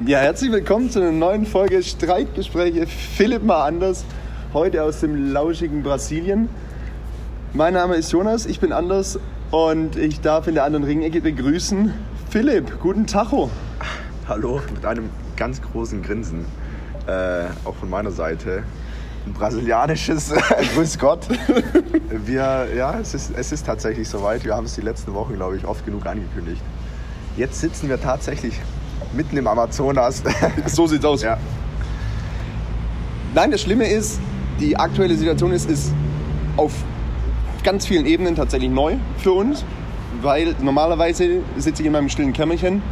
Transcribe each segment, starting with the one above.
Ja, herzlich willkommen zu einer neuen Folge Streitgespräche. Philipp mal anders, heute aus dem lauschigen Brasilien. Mein Name ist Jonas, ich bin Anders und ich darf in der anderen Ringecke begrüßen Philipp. Guten Tacho. Hallo, mit einem ganz großen Grinsen, äh, auch von meiner Seite. Ein brasilianisches Grüß Gott. Wir, ja, es ist, es ist tatsächlich soweit. Wir haben es die letzten Wochen, glaube ich, oft genug angekündigt. Jetzt sitzen wir tatsächlich mitten im Amazonas. So sieht's aus. Ja. Nein, das Schlimme ist, die aktuelle Situation ist, ist auf ganz vielen Ebenen tatsächlich neu für uns, weil normalerweise sitze ich in meinem stillen Kämmerchen,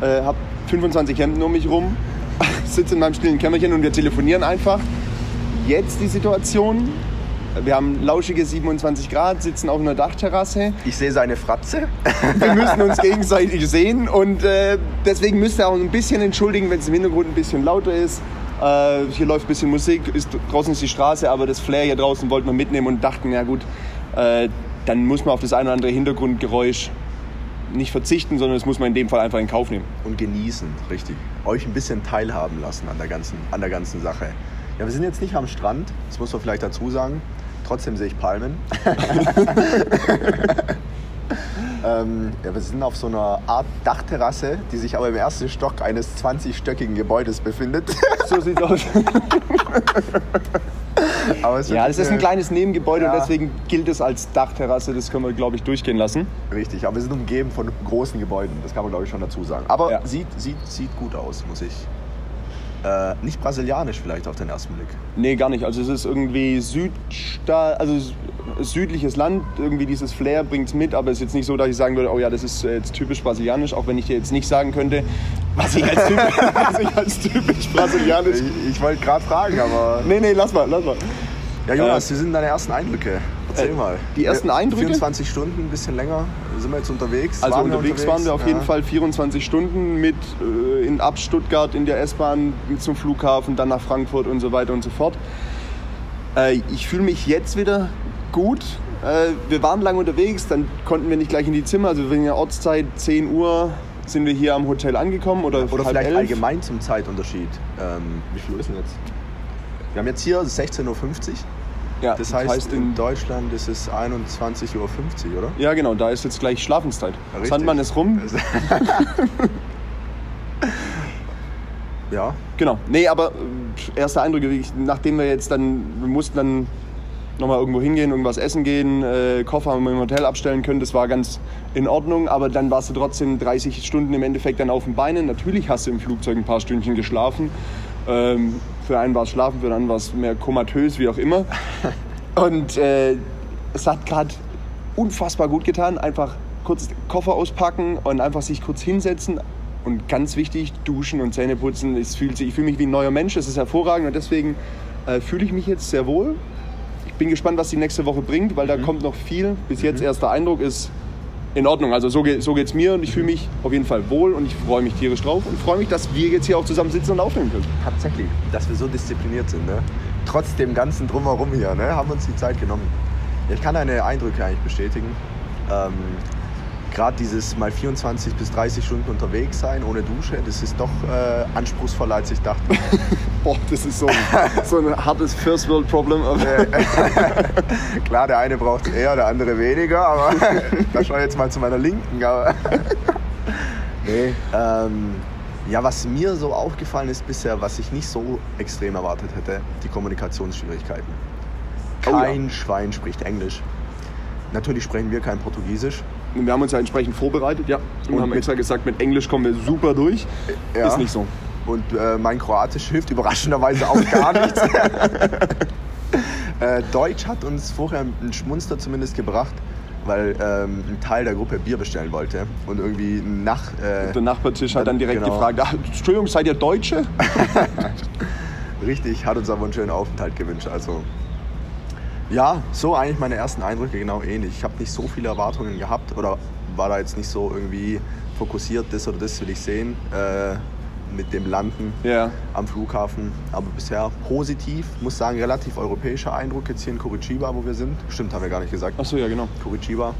äh, habe 25 Hemden um mich rum, sitze in meinem stillen Kämmerchen und wir telefonieren einfach. Jetzt die Situation, wir haben lauschige 27 Grad, sitzen auf einer Dachterrasse. Ich sehe seine Fratze. Wir müssen uns gegenseitig sehen und äh, deswegen müsst ihr auch ein bisschen entschuldigen, wenn es im Hintergrund ein bisschen lauter ist. Äh, hier läuft ein bisschen Musik, ist, draußen ist die Straße, aber das Flair hier draußen wollten wir mitnehmen und dachten, ja gut, äh, dann muss man auf das eine oder andere Hintergrundgeräusch nicht verzichten, sondern das muss man in dem Fall einfach in Kauf nehmen. Und genießen, richtig. Euch ein bisschen teilhaben lassen an der ganzen, an der ganzen Sache. Ja, wir sind jetzt nicht am Strand, das muss man vielleicht dazu sagen. Trotzdem sehe ich Palmen. ähm, ja, wir sind auf so einer Art Dachterrasse, die sich aber im ersten Stock eines 20-stöckigen Gebäudes befindet. So sieht's aus. es Ja, das ist ein eine- kleines Nebengebäude Ja. und deswegen gilt es als Dachterrasse. Das können wir, glaube ich, durchgehen lassen. Richtig, aber wir sind umgeben von großen Gebäuden, das kann man glaube ich schon dazu sagen. Aber Ja. sieht, sieht, sieht gut aus, muss ich. Äh, nicht brasilianisch vielleicht auf den ersten Blick. Nee, gar nicht. Also es ist irgendwie Südsta also südliches Land, irgendwie dieses Flair bringt es mit, aber es ist jetzt nicht so, dass ich sagen würde, oh ja, das ist äh, jetzt typisch brasilianisch, auch wenn ich dir jetzt nicht sagen könnte, was ich als typisch, ich als typisch brasilianisch... Ich, ich wollte gerade fragen, aber. Nee, nee, lass mal, lass mal. Ja, Jonas, wie sind deine ersten Eindrücke? Erzähl Äh, mal. die ersten Ja, Eindrücke? 24 Stunden, ein bisschen länger. Sind wir jetzt unterwegs? Also Waren unterwegs, waren wir auf jeden Ja. Fall 24 Stunden mit äh, in ab Stuttgart in der S-Bahn zum Flughafen, dann nach Frankfurt und so weiter und so fort. Äh, ich fühle mich jetzt wieder gut. Äh, wir waren lange unterwegs, dann konnten wir nicht gleich in die Zimmer. Also wegen der Ortszeit 10 Uhr sind wir hier am Hotel angekommen oder, Oder halb vielleicht elf. allgemein zum Zeitunterschied. Ähm, wie viel Uhr ist denn jetzt? Wir haben jetzt hier 16.50 Uhr. Ja, Das heißt, in Deutschland ist es 21.50 Uhr, oder? ja genau, da ist jetzt gleich Schlafenszeit. Richtig. Sandmann ist rum. Ja, Genau. Nee, aber äh, erste Eindrücke, nachdem wir jetzt dann, wir mussten dann nochmal irgendwo hingehen, irgendwas essen gehen, äh, Koffer haben wir im Hotel abstellen können, das war ganz in Ordnung, aber dann warst du trotzdem 30 Stunden im Endeffekt dann auf den Beinen. Natürlich hast du im Flugzeug ein paar Stündchen geschlafen. Ähm, für einen war es schlafen, für den anderen war es mehr komatös, wie auch immer. Und äh, es hat gerade unfassbar gut getan, einfach kurz Koffer auspacken und einfach sich kurz hinsetzen. Und ganz wichtig, duschen und Zähne putzen. Es fühlt sich, ich fühle mich wie ein neuer Mensch, das ist hervorragend und deswegen äh, fühle ich mich jetzt sehr wohl. Ich bin gespannt, was die nächste Woche bringt, weil da kommt noch viel. Bis jetzt erster Eindruck ist in Ordnung. Also so, geht so geht's mir und ich fühle mich auf jeden Fall wohl und ich freue mich tierisch drauf und freue mich, dass wir jetzt hier auch zusammen sitzen und aufnehmen können. tatsächlich. Dass wir so diszipliniert sind, ne? Trotz dem ganzen Drumherum hier, ne? Haben wir uns die Zeit genommen. Ich kann deine Eindrücke eigentlich bestätigen. Ähm, Gerade dieses mal 24 bis 30 Stunden unterwegs sein ohne Dusche, das ist doch äh, anspruchsvoller als ich dachte. Boah, das ist so ein, so ein hartes First World Problem. Klar, der eine braucht es eher, der andere weniger, aber da schau ich jetzt mal zu meiner Linken. Aber nee, ähm, ja, was mir so aufgefallen ist bisher, was ich nicht so extrem erwartet hätte, die Kommunikationsschwierigkeiten. Oh ja. Kein Schwein spricht Englisch. Natürlich sprechen wir kein Portugiesisch. Wir haben uns ja entsprechend vorbereitet, ja. Und, Und haben extra gesagt, mit Englisch kommen wir super durch. Ja. Ist nicht so. Und äh, mein Kroatisch hilft überraschenderweise auch gar nichts. äh, Deutsch hat uns vorher einen Schmunster zumindest gebracht, weil ähm, ein Teil der Gruppe Bier bestellen wollte. Und irgendwie nach. Äh, Der Nachbartisch hat dann direkt Genau. gefragt, ah, Entschuldigung, seid ihr Deutsche? Richtig, hat uns aber einen schönen Aufenthalt gewünscht. Also. Ja, so eigentlich meine ersten Eindrücke genau ähnlich. Ich habe nicht so viele Erwartungen gehabt oder war da jetzt nicht so irgendwie fokussiert, das oder das will ich sehen äh, mit dem Landen. Ja. am Flughafen. Aber bisher positiv, muss sagen, relativ europäischer Eindruck jetzt hier in Curitiba, wo wir sind. Stimmt, haben wir gar nicht gesagt. Achso, ja, genau. Curitiba.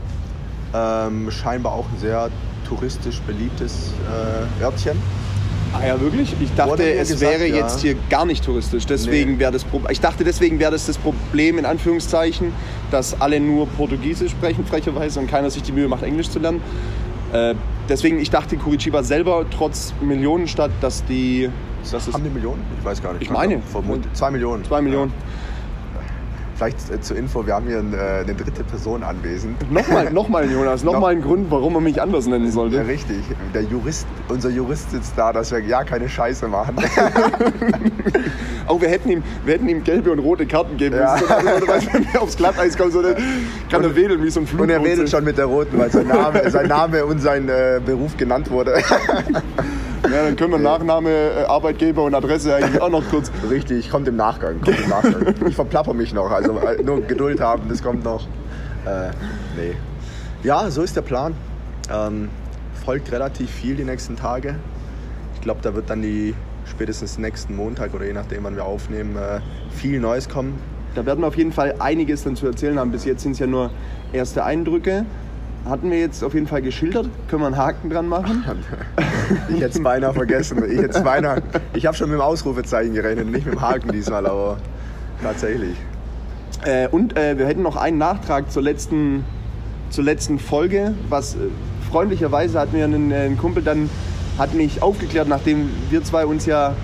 Ähm, scheinbar auch ein sehr touristisch beliebtes äh, Örtchen. Ah ja, wirklich? Ich dachte, es gesagt, wäre ja. jetzt hier gar nicht touristisch. Deswegen Nee. wäre das Pro ich dachte, deswegen wäre das das Problem in Anführungszeichen, dass alle nur Portugiesisch sprechen frecherweise und keiner sich die Mühe macht, Englisch zu lernen. Äh, deswegen, ich dachte, Curitiba selber trotz Millionenstadt, dass die, dass Haben die Millionen? Ich weiß gar nicht. Ich meine. Vermutlich. Zwei Millionen. zwei Millionen. Vielleicht äh, zur Info, wir haben hier äh, eine dritte Person anwesend. Nochmal, nochmal, Jonas, nochmal ein Grund, warum man mich anders nennen Ja, sollte. richtig. Der Jurist, unser Jurist sitzt da, dass wir ja keine Scheiße machen. Oh, wir hätten ihm, wir hätten ihm gelbe und rote Karten geben Ja. müssen. Oder was, wenn wir aufs Glatteis kommen, so, dann kann er wedeln wie so ein Flug. Und er redet schon mit der Roten, weil sein Name, sein Name und sein äh, Beruf genannt wurde. Ja, dann können wir Nachname, äh, Arbeitgeber und Adresse eigentlich auch noch kurz. Richtig, kommt im Nachgang. Kommt im Nachgang. Ich verplapper mich noch, also äh, nur Geduld haben, das kommt noch. Äh, nee. Ja, so ist der Plan. Ähm, folgt relativ viel die nächsten Tage. Ich glaube, da wird dann die spätestens nächsten Montag oder je nachdem, wann wir aufnehmen, äh, viel Neues kommen. Da werden wir auf jeden Fall einiges dann zu erzählen haben. Bis jetzt sind es ja nur erste Eindrücke. Hatten wir jetzt auf jeden Fall geschildert. Können wir einen Haken dran machen? Ich hätte es beinahe vergessen. Ich hätte beinahe. Ich habe schon mit dem Ausrufezeichen gerechnet, nicht mit dem Haken diesmal, aber tatsächlich. Äh, und äh, wir hätten noch einen Nachtrag zur letzten, zur letzten Folge. Was äh, freundlicherweise hat mir ein, ein Kumpel dann hat mich aufgeklärt, nachdem wir zwei uns ja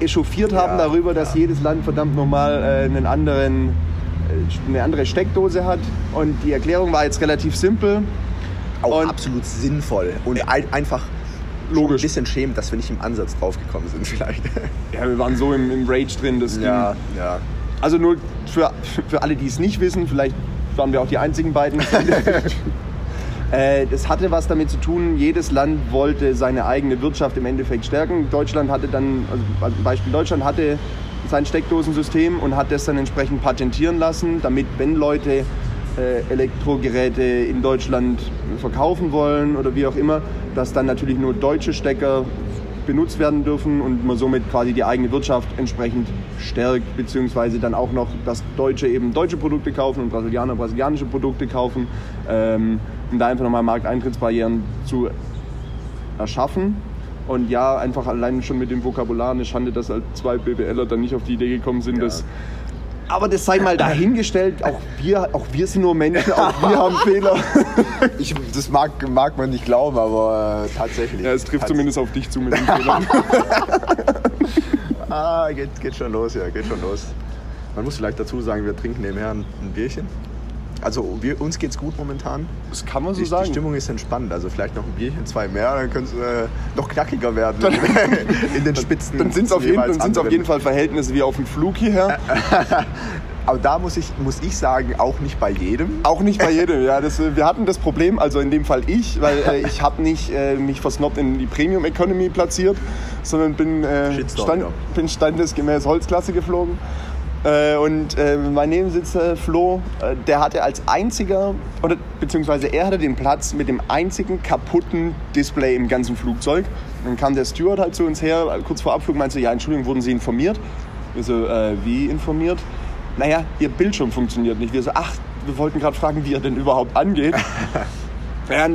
echauffiert haben Ja, darüber, dass ja. jedes Land verdammt nochmal äh, einen anderen, äh, eine andere Steckdose hat. Und die Erklärung war jetzt relativ simpel. Auch Und- absolut sinnvoll und ein, einfach Logisch. ein bisschen schämend, dass wir nicht im Ansatz draufgekommen sind vielleicht. Ja, wir waren so im, im Rage drin. Das ging- ja. Also nur für, für alle, die es nicht wissen, vielleicht waren wir auch die einzigen beiden. Äh, Das hatte was damit zu tun, jedes Land wollte seine eigene Wirtschaft im Endeffekt stärken. Deutschland hatte dann, also als Beispiel Deutschland hatte sein Steckdosensystem und hat das dann entsprechend patentieren lassen, damit wenn Leute Elektrogeräte in Deutschland verkaufen wollen oder wie auch immer, dass dann natürlich nur deutsche Stecker benutzt werden dürfen und man somit quasi die eigene Wirtschaft entsprechend stärkt, beziehungsweise dann auch noch, dass Deutsche eben deutsche Produkte kaufen und Brasilianer brasilianische Produkte kaufen, ähm, um da einfach nochmal Markteintrittsbarrieren zu erschaffen. Und ja, einfach allein schon mit dem Vokabular eine Schande, dass halt zwei BWLer dann nicht auf die Idee gekommen sind, Ja. dass aber das sei mal dahingestellt, auch wir, auch wir sind nur Menschen, auch wir haben Fehler. Ich, das mag, mag man nicht glauben, aber äh, tatsächlich. Ja, es trifft zumindest auf dich zu mit den Fehlern. Ah, geht, geht schon los, ja, geht schon los. Man muss vielleicht dazu sagen, wir trinken nebenher ein Bierchen. Also wir, uns geht's gut momentan. Das kann man so Die, die sagen. Stimmung ist entspannt. Also vielleicht noch ein Bierchen, zwei mehr, dann könnte es äh, noch knackiger werden in den Spitzen. Dann sind es auf, jeden- dann auf jeden Fall Verhältnisse wie auf dem Flug hierher. Aber da muss ich, muss ich sagen, auch nicht bei jedem. Auch nicht bei jedem. Ja, das, äh, wir hatten das Problem, also in dem Fall ich, weil äh, ich habe nicht äh, mich versnobbt in die Premium Economy platziert, sondern bin, äh, stand, bin standesgemäß Holzklasse geflogen. Äh, und äh, mein Nebensitzer Flo, äh, der hatte als einziger, oder beziehungsweise er hatte den Platz mit dem einzigen kaputten Display im ganzen Flugzeug. Dann kam der Steward halt zu uns her, kurz vor Abflug meinte, ja, Entschuldigung, wurden Sie informiert? Wir so, äh, wie informiert? Naja, Ihr Bildschirm funktioniert nicht. Wir so, ach, wir wollten gerade fragen, wie er denn überhaupt angeht. Ja,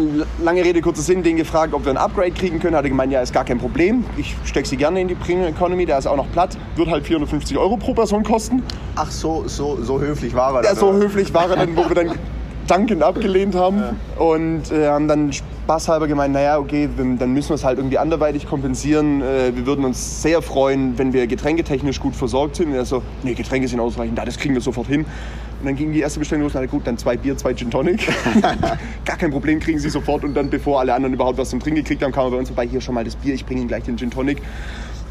lange Rede, kurzer Sinn, den gefragt, ob wir ein Upgrade kriegen können. Hat er gemeint, ja, ist gar kein Problem. Ich stecke sie gerne in die Premium Economy, da ist auch noch Platz. Wird halt 450 Euro pro Person kosten. Ach, so, so, so höflich war er Ja, dann, so oder? höflich war er dann, wo wir dann dankend abgelehnt haben. Und äh, haben dann spaßhalber gemeint, naja, okay, dann müssen wir es halt irgendwie anderweitig kompensieren. Äh, wir würden uns sehr freuen, wenn wir getränketechnisch gut versorgt sind. Und er so, nee, Getränke sind ausreichend, da, das kriegen wir sofort hin. Und dann ging die erste Bestellung los, na gut, dann zwei Bier, zwei Gin Tonic. Gar kein Problem, kriegen sie sofort. Und dann, bevor alle anderen überhaupt was zum Trinken gekriegt haben, kam er bei uns vorbei, hier schon mal das Bier, ich bringe Ihnen gleich den Gin Tonic.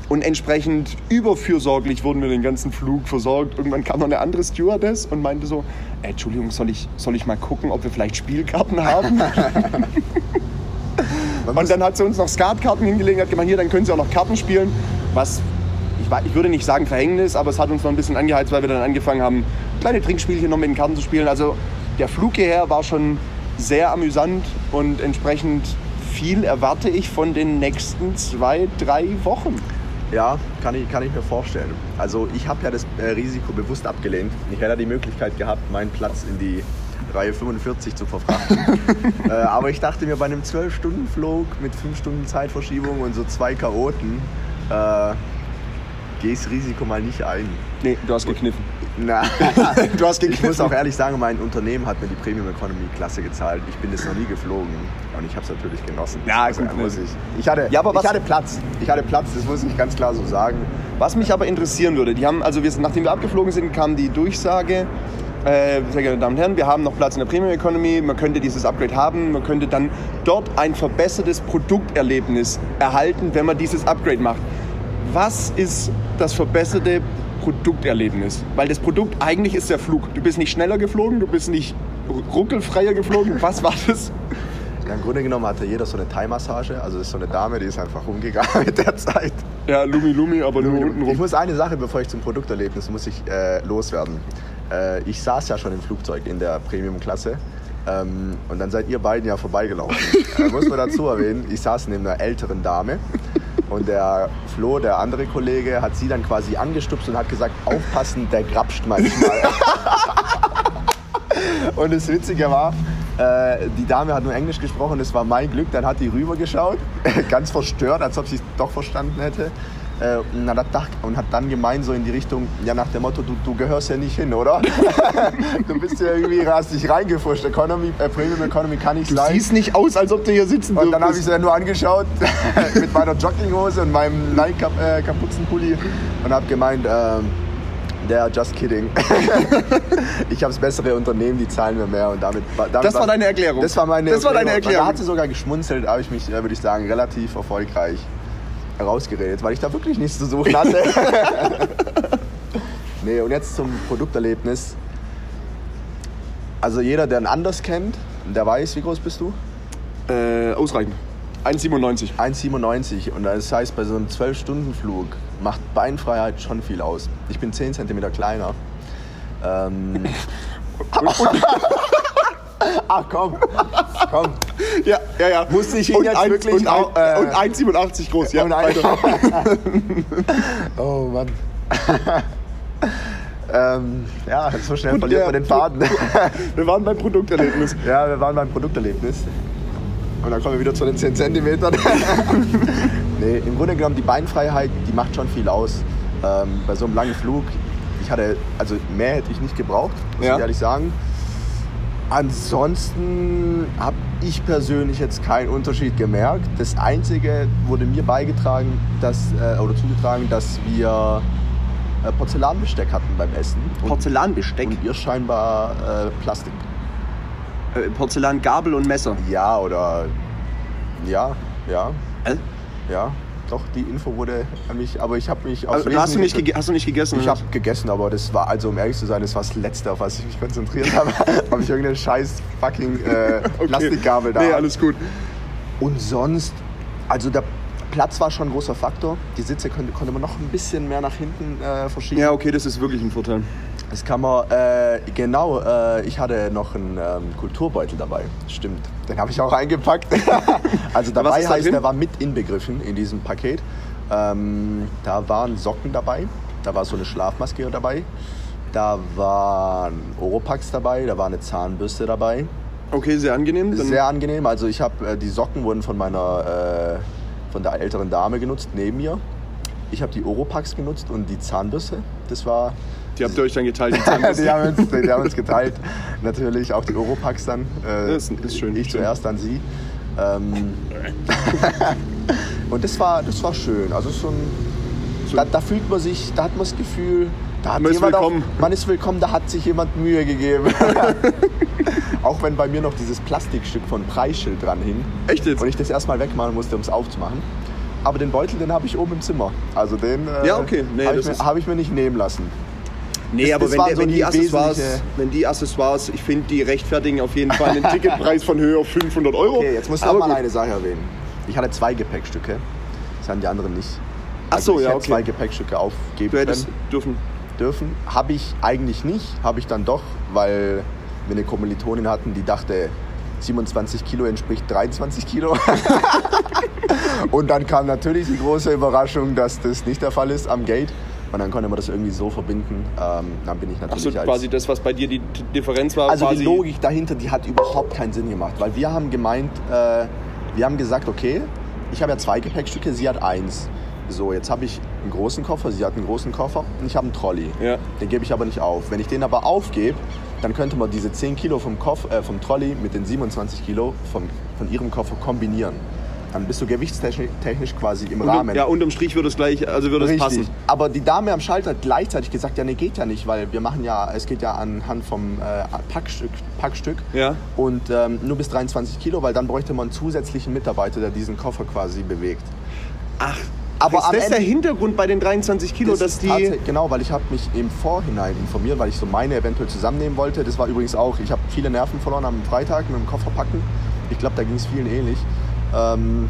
Und entsprechend überfürsorglich wurden wir den ganzen Flug versorgt. Irgendwann kam noch eine andere Stewardess und meinte so, äh, Entschuldigung, soll ich, soll ich mal gucken, ob wir vielleicht Spielkarten haben? Und dann hat sie uns noch Skatkarten hingelegt, hat gemeint, hier, dann können Sie auch noch Karten spielen. Was, ich, würde nicht sagen Verhängnis, aber es hat uns noch ein bisschen angeheizt, weil wir dann angefangen haben, kleine Trinkspielchen noch mit den Karten zu spielen. Also der Flug hierher war schon sehr amüsant und entsprechend viel erwarte ich von den nächsten zwei, drei Wochen. Ja, kann ich, kann ich mir vorstellen. Also ich habe ja das äh, Risiko bewusst abgelehnt. Ich hätte ja die Möglichkeit gehabt, meinen Platz in die Reihe 45 zu verfrachten. äh, aber ich dachte mir, bei einem 12-Stunden-Flug mit 5 Stunden Zeitverschiebung und so zwei Chaoten, äh, das Risiko mal nicht ein. Nee, du hast gekniffen. Na, du hast ich muss auch ehrlich sagen, mein Unternehmen hat mir die Premium Economy Klasse gezahlt. Ich bin das noch nie geflogen und ich habe es natürlich genossen. Ja, also, gut, muss ne. ich. Ich hatte, Ja, aber was- ich hatte Platz. Ich hatte Platz, das muss ich ganz klar so sagen. Was mich aber interessieren würde, die haben, also wir, nachdem wir abgeflogen sind, kam die Durchsage, äh, sehr geehrte Damen und Herren, wir haben noch Platz in der Premium Economy, man könnte dieses Upgrade haben, man könnte dann dort ein verbessertes Produkterlebnis erhalten, wenn man dieses Upgrade macht. Was ist das verbesserte Produkterlebnis? Weil das Produkt eigentlich ist der Flug. Du bist nicht schneller geflogen, du bist nicht ruckelfreier geflogen. Was war das? Ja, Im Grunde genommen hatte jeder so eine Thai-Massage. Also das ist so eine Dame, die ist einfach umgegangen mit der Zeit. Ja, Lumi Lumi, aber nur unten Ich rum. muss eine Sache, bevor ich zum Produkterlebnis, muss ich äh, loswerden. Äh, ich saß ja schon im Flugzeug in der Premium-Klasse. Ähm, und dann seid ihr beiden ja vorbeigelaufen. äh, muss man dazu erwähnen, ich saß neben einer älteren Dame. Und der Flo, der andere Kollege, hat sie dann quasi angestupst und hat gesagt, aufpassen, der grapscht manchmal. und das Witzige war, äh, die Dame hat nur Englisch gesprochen, das war mein Glück. Dann hat die rübergeschaut, ganz verstört, als ob sie es doch verstanden hätte. Äh, und, hat, dach- und hat dann gemeint, so in die Richtung, ja nach dem Motto, du, du gehörst ja nicht hin, oder? du bist ja irgendwie, hast dich reingefuscht. Economy, äh, Premium Economy kann ich Du leisten. siehst nicht aus, als ob du hier sitzen Und dann habe ich sie dann nur angeschaut mit meiner Jogginghose und meinem Nike-Kapuzenpulli und habe gemeint, ähm, they're just kidding. ich habe das bessere Unternehmen, die zahlen mir mehr und damit, damit Das war deine Erklärung. Das war meine Das war deine Erklärung. Da hat sie sogar geschmunzelt, habe ich mich, äh, würde ich sagen, relativ erfolgreich herausgeredet, weil ich da wirklich nichts zu suchen hatte. nee, und jetzt zum Produkterlebnis. Also jeder, der einen anders kennt, der weiß, wie groß bist du? Äh, ausreichend. 1,97. 1,97 und das heißt, bei so einem 12-Stunden-Flug macht Beinfreiheit schon viel aus. Ich bin 10 cm kleiner. Ähm, Ach komm, komm. Ja, ja, ja. Musste ich ihn und jetzt eins- wirklich und, ein, äh, und 1,87 groß, ja. Und ein- weiter. Oh Mann. ähm, ja, so schnell verliert ja, man den Faden. Wir waren beim Produkterlebnis. ja, wir waren beim Produkterlebnis. Und dann kommen wir wieder zu den 10 Zentimetern. nee, im Grunde genommen, die Beinfreiheit, die macht schon viel aus. Ähm, bei so einem langen Flug, ich hatte, also mehr hätte ich nicht gebraucht, muss Ja. ich ehrlich sagen. Ansonsten habe ich persönlich jetzt keinen Unterschied gemerkt. Das Einzige wurde mir beigetragen, dass, äh, oder zugetragen, dass wir äh, Porzellanbesteck hatten beim Essen. Und, Porzellanbesteck, und ihr scheinbar äh, Plastik. äh, Porzellan-Gabel und Messer. Ja, oder. Ja, ja, Äh? ja. Doch, die Info wurde an mich, aber ich habe mich aufs Also, hast, du nicht hast du nicht gegessen? Ich habe gegessen, aber das war, also um ehrlich zu sein, das war das Letzte, auf was ich mich konzentriert habe. Ob ich irgendeine scheiß fucking äh, Plastikgabel da Nee, alles gut. Und sonst, also der Platz war schon ein großer Faktor. Die Sitze konnte, konnte man noch ein bisschen mehr nach hinten äh, verschieben. Ja, okay, das ist wirklich ein Vorteil. Das kann man, äh, genau, äh, ich hatte noch einen ähm, Kulturbeutel dabei. Stimmt. Den habe ich auch eingepackt. also dabei da heißt, drin? der war mit inbegriffen in diesem Paket. Ähm, da waren Socken dabei, da war so eine Schlafmaske dabei, da waren Oropax dabei, da war eine Zahnbürste dabei. Okay, sehr angenehm. Dann Sehr angenehm. Also ich habe äh, die Socken wurden von meiner äh, von der älteren Dame genutzt neben mir. Ich habe die Oropax genutzt und die Zahnbürste. Das war die habt ihr euch dann geteilt. Die die, haben uns, die haben uns geteilt. Natürlich auch die Oropax dann. Äh, Das ist schön. Ich zuerst, dann sie. Ähm, und das war, das war schön. Also so ein, da, da fühlt man sich, da hat man das Gefühl, da hat Man ist jemand willkommen. Auch, man ist willkommen, da hat sich jemand Mühe gegeben. auch wenn bei mir noch dieses Plastikstück von Preisschild dran hing. Echt jetzt? Und ich das erstmal wegmachen musste, um es aufzumachen. Aber den Beutel, den habe ich oben im Zimmer. Also den äh, Ja, okay. Nee, habe ich, ist- mir- hab ich mir nicht nehmen lassen. Nee, Das- aber das wenn, der, so wenn, die Accessoires, wenn die Accessoires, ich finde, die rechtfertigen auf jeden Fall einen Ticketpreis von höher 500 Euro. Okay, jetzt musst du Aber auch mal gut. eine Sache erwähnen. Ich hatte zwei Gepäckstücke. Das haben die anderen nicht. Ach so, ich ja, hätte okay. zwei Gepäckstücke aufgeben Du hättest können, dürfen. dürfen. Habe ich eigentlich nicht. Habe ich dann doch, weil wir eine Kommilitonin hatten, die dachte, 27 Kilo entspricht 23 Kilo. Und dann kam natürlich die große Überraschung, dass das nicht der Fall ist am Gate. Und dann konnte man das irgendwie so verbinden. Ähm, dann bin ich natürlich Achso, als quasi das, was bei dir die Differenz war. also die Logik dahinter, die hat überhaupt keinen Sinn gemacht, weil wir haben gemeint, äh, wir haben gesagt, okay, ich habe ja zwei Gepäckstücke, sie hat eins. So, jetzt habe ich einen großen Koffer, sie hat einen großen Koffer und ich habe einen Trolley. Ja. Den gebe ich aber nicht auf. Wenn ich den aber aufgebe, dann könnte man diese 10 Kilo vom, Koff, äh, vom Trolley mit den 27 Kilo vom, von ihrem Koffer kombinieren. Dann bist du gewichtstechnisch technisch quasi im Unterm, Rahmen. ja, unterm Strich würde es gleich, also würde es passen. Aber die Dame am Schalter hat gleichzeitig gesagt, ja, nee, geht ja nicht, weil wir machen ja, es geht ja anhand vom äh, Packstück, Packstück. Ja. Und ähm, nur bis 23 Kilo, weil dann bräuchte man einen zusätzlichen Mitarbeiter, der diesen Koffer quasi bewegt. Ach, Aber ist das der Ende- Hintergrund bei den 23 Kilo, Das dass die... Genau, weil ich habe mich im Vorhinein informiert, weil ich so meine eventuell zusammennehmen wollte. Das war übrigens auch, ich habe viele Nerven verloren am Freitag mit dem Koffer packen. Ich glaube, da ging es vielen ähnlich. Ähm,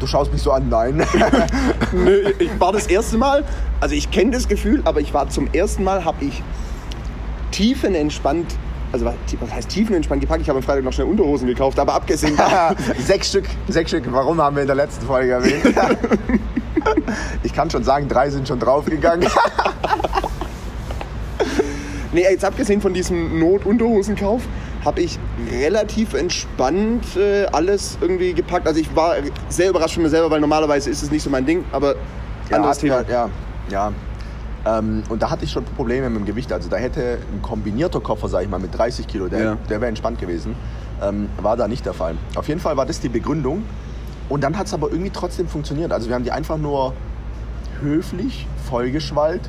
du schaust mich so an, nein. Nö, ich war das erste Mal, also ich kenne das Gefühl, aber ich war zum ersten Mal, habe ich tiefenentspannt, also was heißt tiefenentspannt gepackt? Ich habe am Freitag noch schnell Unterhosen gekauft, aber abgesehen sechs Stück, sechs Stück. Warum haben wir in der letzten Folge erwähnt? ich kann schon sagen, drei sind schon draufgegangen. nee, jetzt abgesehen von diesem Not-Unterhosenkauf, habe ich relativ entspannt äh, alles irgendwie gepackt. Also ich war sehr überrascht von mir selber, weil normalerweise ist es nicht so mein Ding, aber anderes ja, Thema. Ja, ja. Ähm, und da hatte ich schon Probleme mit dem Gewicht. Also da hätte ein kombinierter Koffer, sag ich mal, mit 30 Kilo, der, Ja. der wäre entspannt gewesen. Ähm, war da nicht der Fall. Auf jeden Fall war das die Begründung. Und dann hat es aber irgendwie trotzdem funktioniert. Also wir haben die einfach nur höflich vollgeschwallt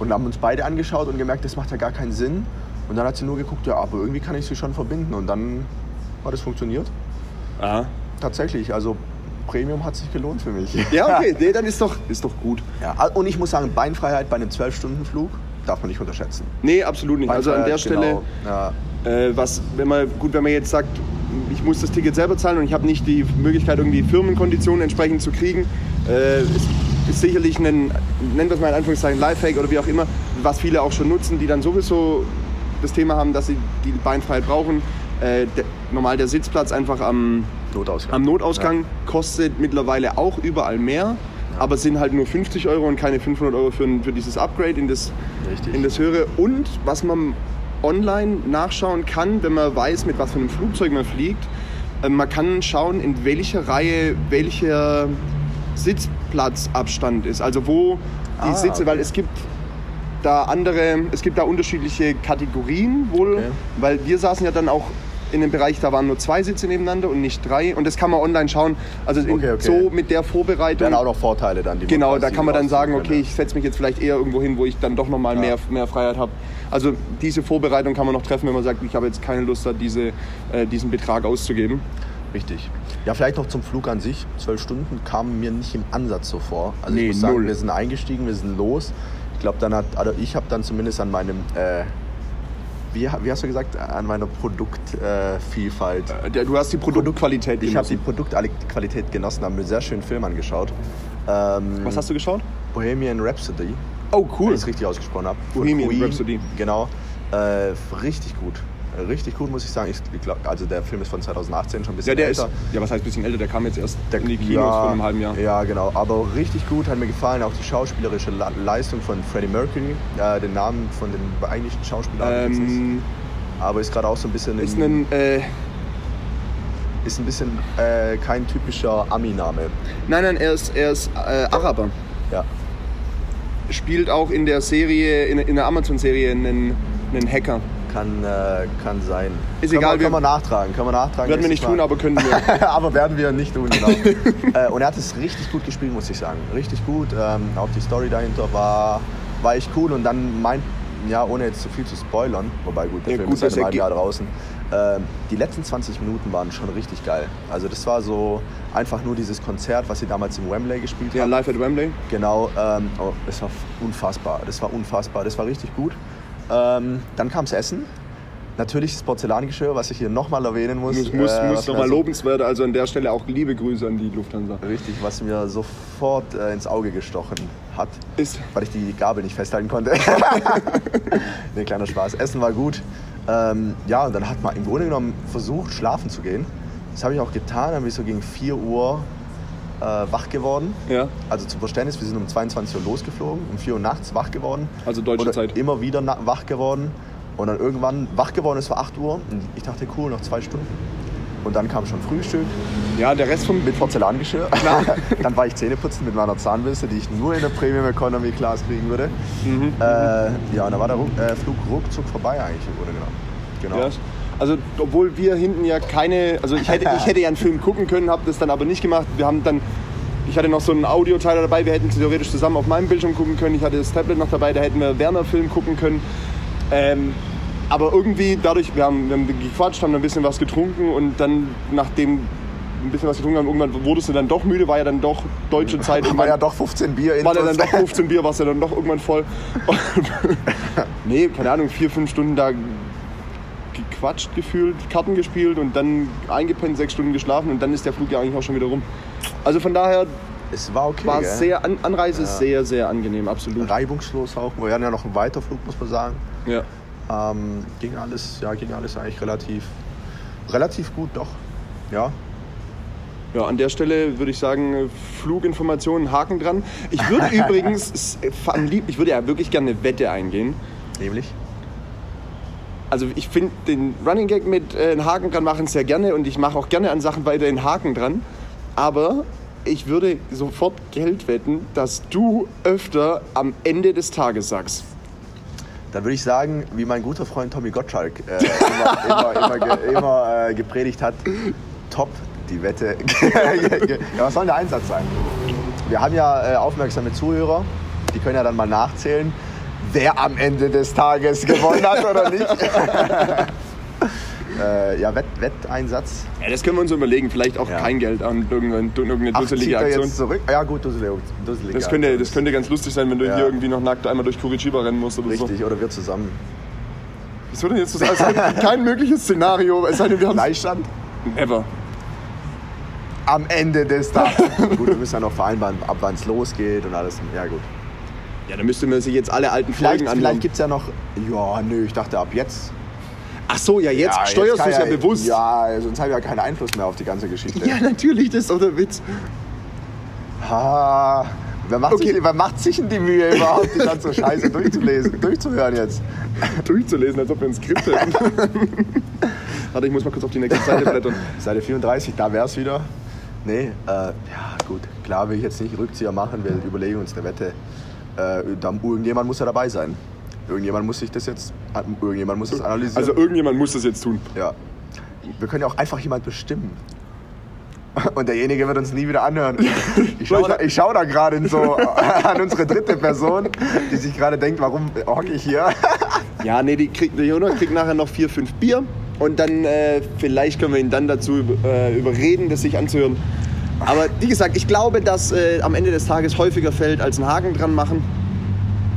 und haben uns beide angeschaut und gemerkt, das macht ja gar keinen Sinn. Und dann hat sie nur geguckt, ja, aber irgendwie kann ich sie schon verbinden. Und dann hat es funktioniert. Aha. Tatsächlich, also Premium hat sich gelohnt für mich. Ja, okay, nee, dann ist doch, ist doch gut. Ja, und ich muss sagen, Beinfreiheit bei einem 12-Stunden-Flug darf man nicht unterschätzen. Nee, absolut nicht. Also an der Stelle, Genau, ja, äh, was, wenn man, gut, wenn man jetzt sagt, ich muss das Ticket selber zahlen und ich habe nicht die Möglichkeit, irgendwie Firmenkonditionen entsprechend zu kriegen, äh, ist, ist sicherlich ein, nennen wir es mal in Anführungszeichen, Lifehack oder wie auch immer, was viele auch schon nutzen, die dann sowieso das Thema haben, dass sie die Beinfreiheit brauchen. Äh, der, normal der Sitzplatz einfach am, Notausgang. am Notausgang kostet mittlerweile auch überall mehr, aber es sind halt nur 50 Euro und keine 500 Euro für, für dieses Upgrade in das, Richtig. in das höhere. Und was man online nachschauen kann, wenn man weiß, mit was für einem Flugzeug man fliegt, äh, man kann schauen, in welcher Reihe welcher Sitzplatzabstand ist. Also wo die Ah, Sitze, weil es gibt da andere, es gibt da unterschiedliche Kategorien wohl, Okay. weil wir saßen ja dann auch in dem Bereich, da waren nur zwei Sitze nebeneinander und nicht drei und das kann man online schauen. Also Okay, okay. so mit der Vorbereitung. Wären auch noch Vorteile dann, die Genau, da kann man dann sagen, rausziehen okay, ich setze mich jetzt vielleicht eher irgendwo hin, wo ich dann doch nochmal Ja. mehr, mehr Freiheit habe. Also diese Vorbereitung kann man noch treffen, wenn man sagt, ich habe jetzt keine Lust, da diese, äh, diesen Betrag auszugeben. Richtig. Ja, vielleicht noch zum Flug an sich. Zwölf Stunden kamen mir nicht im Ansatz so vor. Also Nee, ich muss sagen, null. wir sind eingestiegen, wir sind los. Ich glaube, dann hat, also ich habe dann zumindest an meinem, äh, wie, wie hast du gesagt, an meiner Produktvielfalt. Äh, Du hast die Produktqualität ich habe die genossen. Produktqualität genossen, habe mir einen sehr schönen Film angeschaut. Ähm, Was hast du geschaut? Bohemian Rhapsody. Oh, wenn cool. ich es richtig ausgesprochen habe. Bohemian. Rhapsody. Genau. Äh, richtig gut. Richtig gut, muss ich sagen. Ich, glaub, also der Film ist von 2018, schon ein bisschen Ja, der ist, älter. ja, was heißt ein bisschen älter, der kam jetzt erst Der, in die Kinos ja, vor einem halben Jahr. Ja, genau. Aber richtig gut, hat mir gefallen. Auch die schauspielerische Leistung von Freddie Mercury. Äh, den Namen von den eigentlichen Schauspielern. Ähm, Aber ist gerade auch so ein bisschen... ist ein, äh, ist ein bisschen äh, kein typischer Ami-Name. nein, nein, er ist, er ist äh, Araber. Ja. Spielt auch in der Serie, in, in der Amazon-Serie einen, einen Hacker. Kann, äh, kann sein. Ist können egal, Wir, wir- können wir nachtragen. Können wir nachtragen. Werden wir nicht nächstes tun, Mal. aber können wir. aber werden wir nicht tun, genau. äh, und er hat es richtig gut gespielt, muss ich sagen. Richtig gut. Ähm, auch die Story dahinter war, war echt cool. Und dann meint, ja, ohne jetzt zu viel zu spoilern, wobei gut, der Ja, Film gut, ist seit das einem Jahr draußen. Ähm, die letzten 20 Minuten waren schon richtig geil. Also das war so einfach nur dieses Konzert, was sie damals im Wembley gespielt Ja, haben. live at Wembley. Genau, ähm, oh, es war unfassbar. Das war unfassbar. Das war richtig gut. Ähm, dann kam's Essen. Natürlich das Porzellangeschirr, was ich hier nochmal erwähnen muss. Muss, muss, äh, muss nochmal so- lobenswert, also an der Stelle auch liebe Grüße an die Lufthansa. Richtig, was mir sofort äh, ins Auge gestochen hat, Ist, weil ich die Gabel nicht festhalten konnte. ne, kleiner Spaß. Essen war gut. Ähm, ja, und dann hat man im Grunde genommen versucht, schlafen zu gehen. Das habe ich auch getan. Dann bin ich so gegen 4 Uhr äh, wach geworden. Ja. Also zum Verständnis, wir sind um 22 Uhr losgeflogen, um 4 Uhr nachts wach geworden. Also deutsche Oder Zeit. Immer wieder wach geworden. Und dann irgendwann wach geworden, es war 8 Uhr. Und ich dachte, cool, noch zwei Stunden. Und dann kam schon Frühstück Ja, der Rest vom. mit Porzellangeschirr. dann war ich Zähneputzen mit meiner Zahnbürste, die ich nur in der Premium Economy Class kriegen würde. Mhm. Äh, ja, und dann war der Ruck, äh, Flug ruckzuck vorbei eigentlich im Grunde genommen. Genau. Ja. Also, obwohl wir hinten ja keine. Also, ich hätte, ich hätte ja einen Film gucken können, habe das dann aber nicht gemacht. Wir haben dann. Ich hatte noch so einen Audioteiler dabei, wir hätten theoretisch zusammen auf meinem Bildschirm gucken können. Ich hatte das Tablet noch dabei, da hätten wir Werner-Film gucken können. Ähm, aber irgendwie dadurch, wir haben, wir haben gequatscht, haben ein bisschen was getrunken und dann, nachdem ein bisschen was getrunken haben, irgendwann wurdest du dann doch müde, war ja dann doch deutsche Zeit. War ja doch 15 Bier in war dann doch 15 Bier, warst ja dann doch irgendwann voll. Nee, keine Ahnung, vier, fünf Stunden da gequatscht gefühlt, Karten gespielt und dann eingepennt, sechs Stunden geschlafen und dann ist der Flug ja eigentlich auch schon wieder rum. Also von daher Es war okay. war sehr, An Anreise ist sehr, sehr angenehm, absolut. reibungslos auch. Wir hatten ja noch einen Weiterflug, muss man sagen. Ja. Ähm, ging alles, ja, ging alles eigentlich relativ, relativ gut, doch. Ja. Ja, an der Stelle würde ich sagen, Fluginformationen, Haken dran. Ich würde übrigens, ich würde ja wirklich gerne eine Wette eingehen. Nämlich? Also ich finde den Running Gag mit äh, einen Haken dran machen sehr gerne und ich mache auch gerne an Sachen weiter einen Haken dran. Aber ich würde sofort Geld wetten, dass du öfter am Ende des Tages sagst. Dann würde ich sagen, wie mein guter Freund Tommy Gottschalk äh, immer, immer, immer, ge, immer äh, gepredigt hat, top die Wette. ja, was soll denn der Einsatz sein? Wir haben ja äh, aufmerksame Zuhörer, die können ja dann mal nachzählen, wer am Ende des Tages gewonnen hat oder nicht. äh, ja, Wett, Wetteinsatz. Ja, das können wir uns überlegen. Vielleicht auch Ja. kein Geld an irgendeine, irgendeine Ach, dusselige er Aktion. jetzt zurück? Ja gut, dusselige, dusselige Das könnte, Aktion. das könnte ganz lustig sein, wenn du Ja. hier irgendwie noch nackt einmal durch Curitiba rennen musst oder so. Richtig, oder wir zusammen. Was würde denn jetzt das? Also kein mögliches Szenario. Es sei denn, wir haben Gleichstand? Never. Am Ende des Tages. gut, wir müssen ja noch vereinbaren, ab wann es losgeht und alles. Ja gut. Ja, dann müsste man sich jetzt alle alten Vielleicht, Folgen vielleicht gibt es ja noch. Ja, nö, ich dachte ab jetzt. Ach so, ja, jetzt ja, steuerst du es ja, bewusst. Ja, sonst habe ich ja keinen Einfluss mehr auf die ganze Geschichte. Ja, natürlich, das ist doch der Witz. Ha, wer, macht Okay. sich, wer macht sich denn die Mühe überhaupt, die ganze Scheiße durchzulesen, durchzuhören jetzt? Durchzulesen, als ob wir ein Skript hätten. Warte, ich muss mal kurz auf die nächste Seite blättern. Seite 34, da wär's wieder. Nee, äh, ja gut, klar will ich jetzt nicht Rückzieher machen, wir überlegen uns eine Wette. Äh, da, irgendjemand muss ja dabei sein. Irgendjemand muss sich das jetzt, irgendjemand muss das analysieren. Also irgendjemand muss das jetzt tun. Ja. Wir können ja auch einfach jemand bestimmen. Und derjenige wird uns nie wieder anhören. Ich schaue da, ich schau da gerade so an unsere dritte Person, die sich gerade denkt, warum hocke ich hier? Ja, nee, die kriegt, kriegt nachher noch vier, fünf Bier. Und dann, äh, vielleicht können wir ihn dann dazu äh, überreden, das sich anzuhören. Aber wie gesagt, ich glaube, dass äh, am Ende des Tages häufiger fällt als ein Haken dran machen.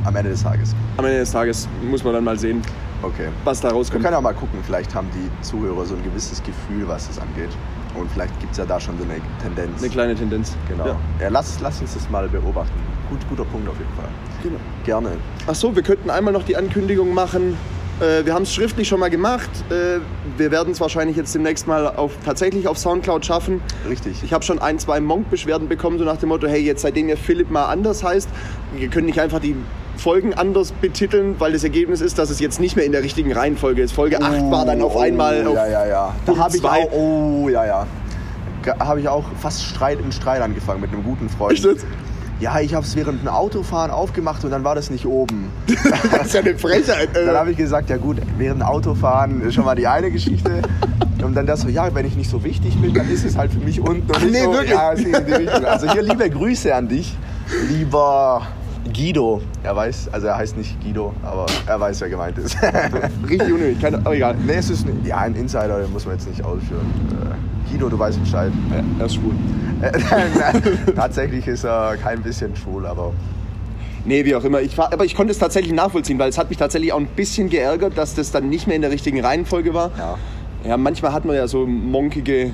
Am Ende des Tages. Am Ende des Tages muss man dann mal sehen, Okay. was da Wir rauskommt. können ja mal gucken, vielleicht haben die Zuhörer so ein gewisses Gefühl, was das angeht. Und vielleicht gibt es ja da schon so eine Tendenz. Eine kleine Tendenz. Genau. Ja. Ja. lass, lass uns das mal beobachten. Gut, guter Punkt auf jeden Fall. Genau. Gerne. Ach so, wir könnten einmal noch die Ankündigung machen. Äh, wir haben es schriftlich schon mal gemacht. Äh, wir werden es wahrscheinlich jetzt demnächst mal auf, tatsächlich auf Soundcloud schaffen. Richtig. Ich habe schon ein, zwei Monk-Beschwerden bekommen, so nach dem Motto, hey, jetzt seitdem ihr Philipp mal anders heißt, wir können nicht einfach die Folgen anders betiteln, weil das Ergebnis ist, dass es jetzt nicht mehr in der richtigen Reihenfolge ist. Folge 8 war dann auf Oh, einmal auf Ja, ja, ja. Da habe ich auch. Oh, ja, ja. Habe ich auch fast Streit in Streit angefangen mit einem guten Freund. Jetzt? Ja, ich habe es während dem Autofahren aufgemacht und dann war das nicht oben. Das ist ja eine Frechheit. Dann Äh, habe ich gesagt, ja gut, während dem Autofahren ist schon mal die eine Geschichte. Und dann das so, ja, wenn ich nicht so wichtig bin, dann ist es halt für mich unten. Ach, nee, so, wirklich? Ja. Also hier liebe Grüße an dich, lieber Guido. Er weiß, also er heißt nicht Guido, aber er weiß, wer gemeint ist. richtig unnötig, keine, aber egal. nee, es ist ein, ja, ein Insider, den muss man jetzt nicht ausführen. Äh, Guido, du weißt Bescheid. Ja, er ist schwul. Äh, nein, tatsächlich ist er kein bisschen schwul, aber Nee, wie auch immer. Ich war, aber ich konnte es tatsächlich nachvollziehen, weil es hat mich tatsächlich auch ein bisschen geärgert, dass das dann nicht mehr in der richtigen Reihenfolge war. ja. Ja, manchmal hat man ja so monkige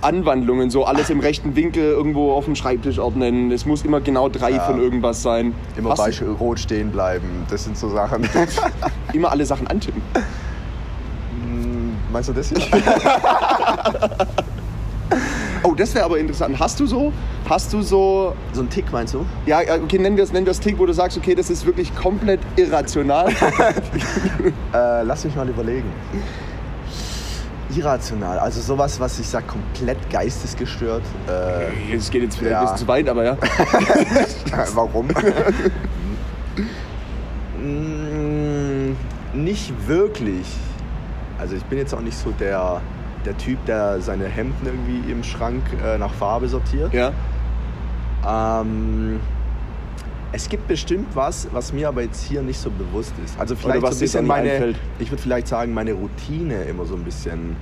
Anwandlungen, so alles im rechten Winkel irgendwo auf dem Schreibtisch ordnen. Es muss immer genau drei Ja. von irgendwas sein. Immer Was- bei Rot stehen bleiben. Das sind so Sachen. immer alle Sachen antippen. Hm, Meinst du das hier? Oh, das wäre aber interessant. Hast du so, hast du so, So ein Tick meinst du? ja, ja, okay, nennen wir es nennen Tick, wo du sagst, okay, das ist wirklich komplett irrational. Äh, lass mich mal überlegen. Irrational, also sowas, was ich sag, komplett geistesgestört. Äh, Es geht jetzt vielleicht Ja. ein bisschen zu weit, aber ja. warum? Mm, nicht wirklich. Also ich bin jetzt auch nicht so der, der Typ, der seine Hemden irgendwie im Schrank äh, nach Farbe sortiert. Ja. Ähm, es gibt bestimmt was, was mir aber jetzt hier nicht so bewusst ist. Also vielleicht was so ein bisschen meine, einfällt. ich würde vielleicht sagen, meine Routine immer so ein bisschen,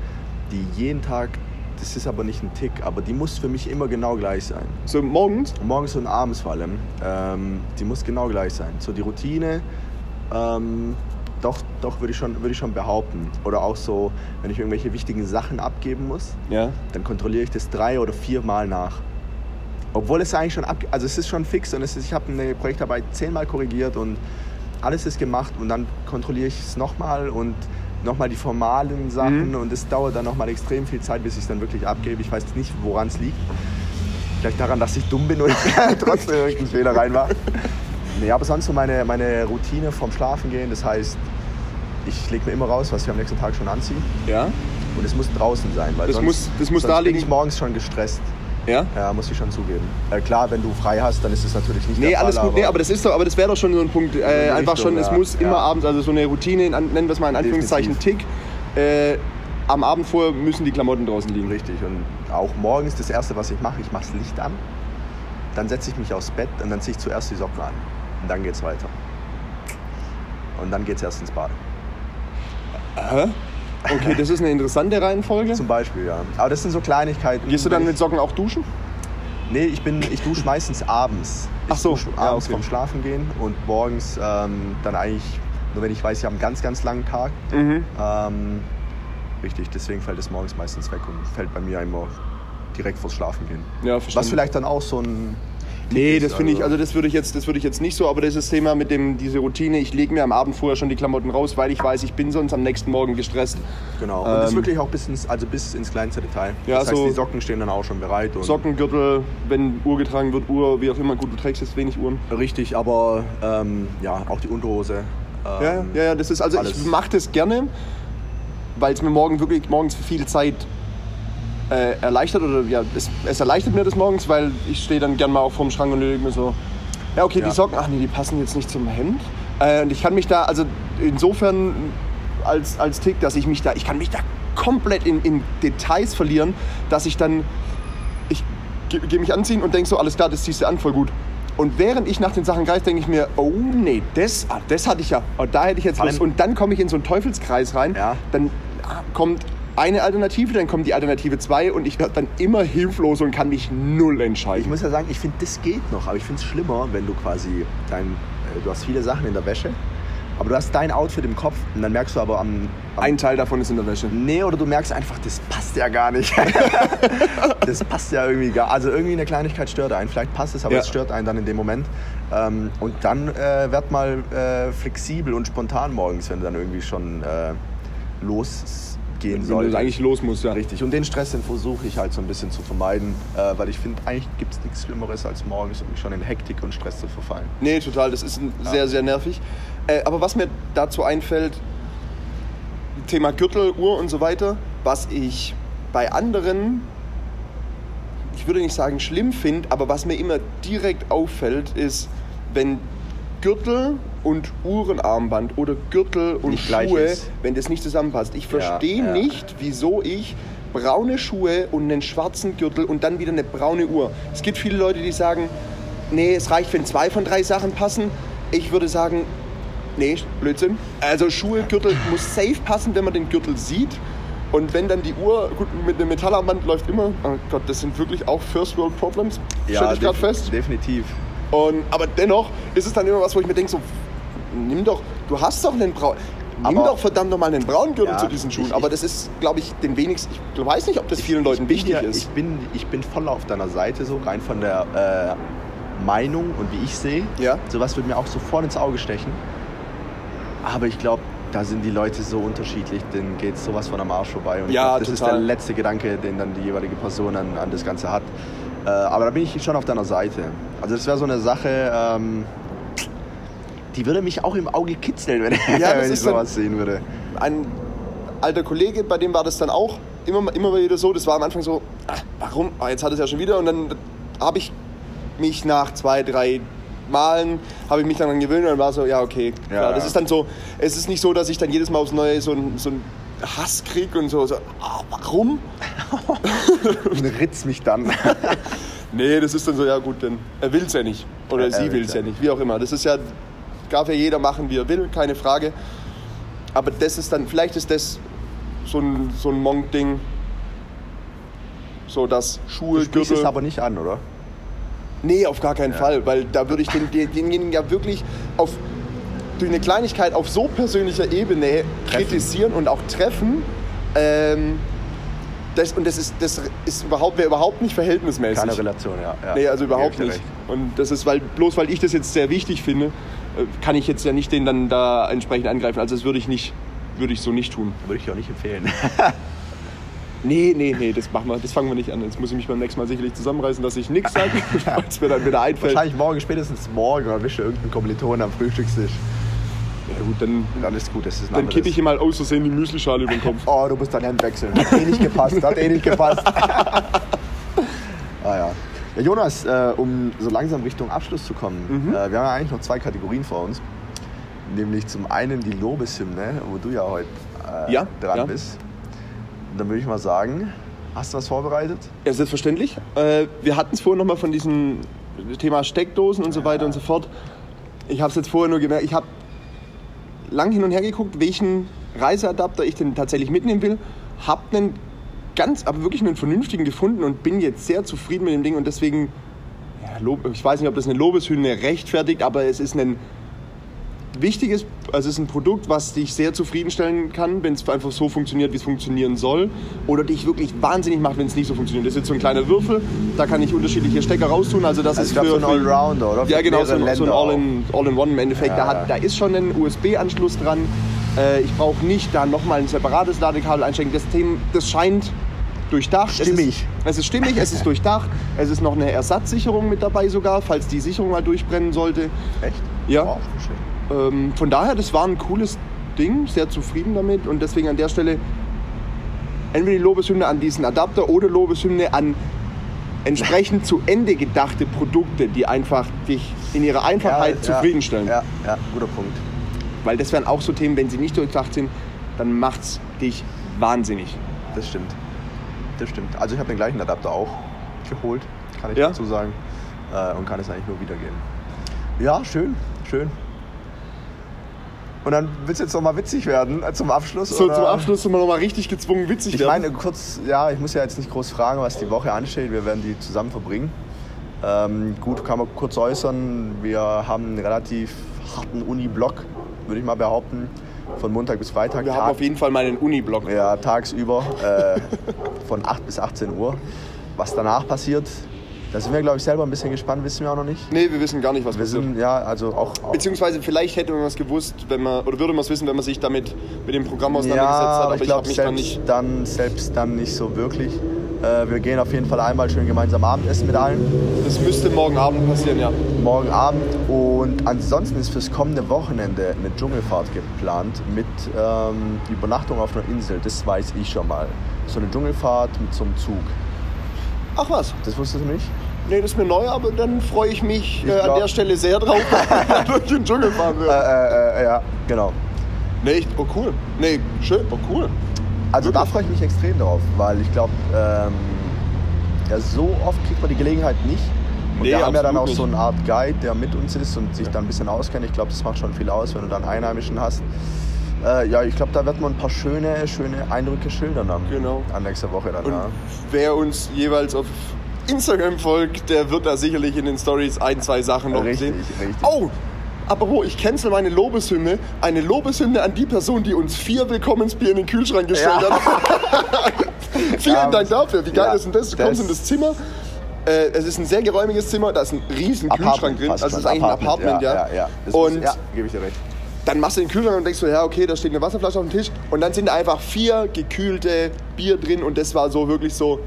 die jeden Tag, das ist aber nicht ein Tick, aber die muss für mich immer genau gleich sein. So morgens? Morgens und abends vor allem, ähm, die muss genau gleich sein. So die Routine, ähm, doch, doch würde ich, schon, würde ich schon behaupten. Oder auch so, wenn ich irgendwelche wichtigen Sachen abgeben muss, Ja. dann kontrolliere ich das drei oder viermal nach. Obwohl es eigentlich schon ab, also es ist schon fix und es ist, ich habe eine Projektarbeit zehnmal korrigiert und alles ist gemacht und dann kontrolliere ich es nochmal und nochmal die formalen Sachen und es dauert dann nochmal extrem viel Zeit, bis ich es dann wirklich abgebe. Ich weiß nicht, woran es liegt. Vielleicht daran, dass ich dumm bin und trotzdem irgendeinen Fehler reinmache. Nee, aber sonst so meine, meine Routine vom Schlafen gehen, das heißt, ich lege mir immer raus, was ich am nächsten Tag schon anziehe. Ja. Und es muss draußen sein, weil Das sonst, muss- das muss sonst da bin ich morgens schon gestresst. Ja? Ja, muss ich schon zugeben. Äh, klar, wenn du frei hast, dann ist es natürlich nicht Nee, der Fall. alles gut. Nee, aber das ist doch, aber das wäre doch schon so ein Punkt. Äh, einfach Richtung, schon, es ja. muss immer Ja. abends, also so eine Routine, nennen wir es mal in Anführungszeichen Tick. Äh, am Abend vorher müssen die Klamotten draußen liegen. Richtig. Und auch morgens das Erste, was ich mache, ich mache das Licht an, dann setze ich mich aufs Bett und dann ziehe ich zuerst die Socken an. Und dann geht's weiter. Und dann geht's erst ins Bad. Hä? Okay, das ist eine interessante Reihenfolge. Zum Beispiel, ja. Aber das sind so Kleinigkeiten. Gehst du dann mit Socken auch duschen? Nee, ich, bin, ich dusche meistens abends. Ich Ach so, dusche ja, abends okay. vorm Schlafen gehen und morgens ähm, dann eigentlich, nur wenn ich weiß, ich habe einen ganz, ganz langen Tag. Mhm. Ähm, richtig, deswegen fällt es morgens meistens weg und fällt bei mir immer direkt vors Schlafen gehen. Ja, verstanden. Was vielleicht dann auch so ein. Nee, das finde ich, also das würde ich jetzt, das würde ich jetzt nicht so, aber das ist das Thema mit dem, diese Routine, ich lege mir am Abend vorher schon die Klamotten raus, weil ich weiß, ich bin sonst am nächsten Morgen gestresst. Genau. Und das Ähm, wirklich auch bis ins, also bis ins kleinste Detail. Ja, das heißt, so- die Socken stehen dann auch schon bereit. Und Socken, Gürtel, wenn Uhr getragen wird, Uhr, wie auch immer, gut, du trägst jetzt wenig Uhren. Richtig, aber ähm, ja, auch die Unterhose. Ähm, Ja, ja, ja, das ist, also alles. ich mache das gerne, weil es mir morgen wirklich morgens viel Zeit äh, erleichtert oder ja, es, es erleichtert mir das morgens, weil ich stehe dann gern mal auch vorm Schrank und lege mir so, ja okay, Ja. die Socken, ach nee, die passen jetzt nicht zum Hemd. Äh, und ich kann mich da, also insofern als, als Tick, dass ich mich da, ich kann mich da komplett in, in Details verlieren, dass ich dann, ich gehe geh mich anziehen und denke so, alles klar, das ziehst du an, voll gut. Und während ich nach den Sachen greife, denke ich mir, oh nee, das, ah, das hatte ich ja, oh, da hätte ich jetzt allem- Und dann komme ich in so einen Teufelskreis rein. Ja. Dann ah, kommt eine Alternative, dann kommt die Alternative 2 und ich werde dann immer hilflos und kann mich null entscheiden. Ich muss ja sagen, ich finde, das geht noch, aber ich finde es schlimmer, wenn du quasi dein, äh, du hast viele Sachen in der Wäsche, aber du hast dein Outfit im Kopf und dann merkst du aber am, am Ein Teil davon ist in der Wäsche. Nee, oder du merkst einfach, das passt ja gar nicht. das passt ja irgendwie gar Also irgendwie eine Kleinigkeit stört einen. Vielleicht passt es, aber Ja. es stört einen dann in dem Moment. Ähm, und dann äh, werd mal äh, flexibel und spontan morgens, wenn du dann irgendwie schon äh, losgehen Wenn sollst. du eigentlich los musst, ja. Richtig. Und den Stress, den versuche ich halt so ein bisschen zu vermeiden, äh, weil ich finde, eigentlich gibt es nichts Schlimmeres, als morgens irgendwie schon in Hektik und Stress zu verfallen. Nee, total. Das ist ein- sehr, sehr nervig. Äh, aber was mir dazu einfällt, Thema Gürtel, Uhr und so weiter, was ich bei anderen, ich würde nicht sagen schlimm finde, aber was mir immer direkt auffällt, ist, wenn Gürtel und Uhrenarmband oder Gürtel und Nicht Schuhe, wenn das nicht zusammenpasst. Ich verstehe ja. nicht, wieso ich braune Schuhe und einen schwarzen Gürtel und dann wieder eine braune Uhr. Es gibt viele Leute, die sagen, nee, es reicht, wenn zwei von drei Sachen passen. Ich würde sagen, nee, Blödsinn. Also Schuhe, Gürtel muss safe passen, wenn man den Gürtel sieht. Und wenn dann die Uhr, gut, mit einem Metallarmband läuft immer, oh Gott, das sind wirklich auch First World Problems, stelle ich gerade fest. Definitiv. Und, aber dennoch ist es dann immer was, wo ich mir denke, so, nimm doch, du hast doch einen braunen, nimm Aber- doch verdammt nochmal einen braunen Gürtel Ja, zu diesen Schuhen. ich- aber ich- das ist, glaube ich, den wenigsten, ich weiß nicht, ob das vielen Leuten bin wichtig ja, ist. Ich bin, ich bin voll auf deiner Seite, so rein von der äh, Meinung und wie ich sehe. Ja. Sowas würde mir auch sofort ins Auge stechen. Aber ich glaube, da sind die Leute so unterschiedlich, denen geht sowas von am Arsch vorbei. Und ich Ja, glaub, das ist total. der letzte Gedanke, den dann die jeweilige Person an, an das Ganze hat. Äh, aber da bin ich schon auf deiner Seite. Also das wäre so eine Sache, ähm, die würde mich auch im Auge kitzeln, wenn, Ja, das wenn ich sowas sehen würde. ein alter Kollege, bei dem war das dann auch immer, immer wieder so. Das war am Anfang so, ah, warum? Ah, jetzt hat es ja schon wieder. Und dann habe ich mich nach zwei, drei Malen, habe ich mich dann dran gewöhnt und dann war so, ja, okay. Ja, klar. Das ja. ist dann so, es ist nicht so, dass ich dann jedes Mal aufs Neue so ein, so ein Hass krieg und so, so ah, warum? Und ritzt mich dann. Nee, das ist dann so, ja gut, dann er will es ja nicht. Oder Ja, sie will es ja ja nicht, wie auch immer. Das ist ja, darf ja jeder machen, wie er will, keine Frage. Aber das ist dann, vielleicht ist das so ein, so ein Monk-Ding. So dass Schuhe, Du sprichst es Gürtel. aber nicht an, oder? Nee, auf gar keinen Fall, weil da würde ich den, den, denjenigen ja wirklich auf, durch eine Kleinigkeit auf so persönlicher Ebene kritisieren und auch treffen. Ähm, das, und das ist, das ist überhaupt, wäre überhaupt nicht verhältnismäßig. Keine Relation, ja. ja. Nee, also überhaupt nicht. recht. Und das ist, weil bloß weil ich das jetzt sehr wichtig finde, äh, kann ich jetzt ja nicht den dann da entsprechend angreifen. Also das würde ich nicht, würde ich so nicht tun. Würde ich auch nicht empfehlen. Nee, nee, nee, das machen wir, das fangen wir nicht an. Jetzt muss ich mich beim nächsten Mal sicherlich zusammenreißen, dass ich nichts sage, falls mir dann wieder einfällt. Wahrscheinlich morgen, spätestens morgen, erwische irgendeinen Kommilitonen am Frühstückstisch. Ja gut, dann, ist gut, das ist dann kippe ich ihm mal aus Versehen die Müslischale über den Kopf. Oh, du musst dein Hemd wechseln. Hat eh nicht gepasst, hat eh nicht gepasst. ah ja. ja Jonas, äh, um so langsam Richtung Abschluss zu kommen, Mhm. äh, wir haben ja eigentlich noch zwei Kategorien vor uns. Nämlich zum einen die Lobeshymne, wo du ja heute äh, Ja, dran ja. bist. Und dann würde ich mal sagen, hast du was vorbereitet? Ja, selbstverständlich. Äh, wir hatten es vorhin nochmal von diesem Thema Steckdosen und so weiter und so fort. Ich habe es jetzt vorher nur gemerkt, ich habe lang hin und her geguckt, welchen Reiseadapter ich denn tatsächlich mitnehmen will. Habe einen ganz, aber wirklich einen vernünftigen gefunden und bin jetzt sehr zufrieden mit dem Ding und deswegen, ja, ich weiß nicht, ob das eine Lobeshymne rechtfertigt, aber es ist ein wichtiges, also es ist ein Produkt, was dich sehr zufriedenstellen kann, wenn es einfach so funktioniert, wie es funktionieren soll. Oder dich wirklich wahnsinnig macht, wenn es nicht so funktioniert. Das ist jetzt so ein kleiner Würfel, da kann ich unterschiedliche Stecker raustun. Also das Also ist ich für, so ein Allrounder, oder? Für Ja genau, so so ein All-in- All-in-One im Endeffekt. Ja, da, ja. hat, da ist schon ein USB-Anschluss dran. Äh, ich brauche nicht da nochmal ein separates Ladekabel einstecken. Das, Thema, das scheint durchdacht. Stimmig. Es ist, es ist stimmig, es ist durchdacht. Es ist noch eine Ersatzsicherung mit dabei sogar, falls die Sicherung mal durchbrennen sollte. Echt? Ja. Oh, schön. Ähm, von daher, das war ein cooles Ding, sehr zufrieden damit und deswegen an der Stelle entweder die Lobeshymne an diesen Adapter oder Lobeshymne an entsprechend zu Ende gedachte Produkte, die einfach dich in ihrer Einfachheit Ja, zufriedenstellen. Ja, ja, guter Punkt. Weil das wären auch so Themen, wenn sie nicht durchdacht sind, dann macht's dich wahnsinnig. Das stimmt. Das stimmt. Also ich habe den gleichen Adapter auch geholt, kann ich Ja? dazu sagen. Äh, und kann es eigentlich nur wiedergeben. Ja, schön, schön. Und dann wird es jetzt noch mal witzig werden äh, zum Abschluss? So, oder? zum Abschluss sind wir nochmal richtig gezwungen, witzig Ich werden. meine, kurz, ja, ich muss ja jetzt nicht groß fragen, was die Woche ansteht. Wir werden die zusammen verbringen. Ähm, gut, kann man kurz äußern. Wir haben einen relativ harten Uni-Block, würde ich mal behaupten. Von Montag bis Freitag. wir haben auf jeden Fall mal einen Uni-Block. Ja, tagsüber äh, von 8 bis 18 Uhr. Was danach passiert, da sind wir, glaube ich, selber ein bisschen gespannt, wissen wir auch noch nicht. Nee, wir wissen gar nicht, was Wir passiert. sind, ja, also auch. auch Beziehungsweise vielleicht hätte man was gewusst, wenn man, oder würde man es wissen, wenn man sich damit mit dem Programm auseinandergesetzt ja, hat. aber ich hab glaube, mich dann selbst nicht. dann, selbst dann nicht so wirklich. Äh, wir gehen auf jeden Fall einmal schön gemeinsam Abendessen mit allen. Das müsste morgen Abend passieren, ja. Morgen Abend. Und ansonsten ist fürs kommende Wochenende eine Dschungelfahrt geplant mit ähm, Übernachtung auf einer Insel. Das weiß ich schon mal. So eine Dschungelfahrt mit so einem Zug. Ach was? Das wusstest du nicht? Nee, das ist mir neu, aber dann freue ich mich Ich äh, an der Stelle sehr drauf, wenn wir durch den Dschungel fahren Äh, wird. äh, äh, ja, genau. Nee, echt? Oh cool. Nee, schön, oh cool. Also da Wirklich? freue ich mich extrem drauf, weil ich glaube, ähm, ja, so oft kriegt man die Gelegenheit nicht. Und Nee, wir haben ja dann auch so eine Art Guide, der mit uns ist und sich dann ein bisschen auskennt. Ich glaube, das macht schon viel aus, wenn du dann Einheimischen hast. Äh, ja, ich glaube, da wird man ein paar schöne, schöne Eindrücke schildern dann. Genau. An nächster Woche dann, Und ja. wer uns jeweils auf Instagram folgt, der wird da sicherlich in den Stories ein, zwei Sachen noch Richtig, sehen. richtig. Oh! Apropos, ich cancel meine Lobeshymne. Eine Lobeshymne an die Person, die uns vier Willkommensbier in den Kühlschrank gestellt Ja. hat. Vielen Ja, Dank dafür. Wie geil ja, ist denn das? Du das- kommst in das Zimmer. Äh, es ist ein sehr geräumiges Zimmer, da ist ein riesen Kühlschrank drin. Also es ist eigentlich ein Apartment, ja. ja, ja. Und muss, ja, gebe ich dir recht. Dann machst du den Kühlschrank und denkst so, ja, okay, da steht eine Wasserflasche auf dem Tisch. Und dann sind da einfach vier gekühlte Bier drin und das war so wirklich so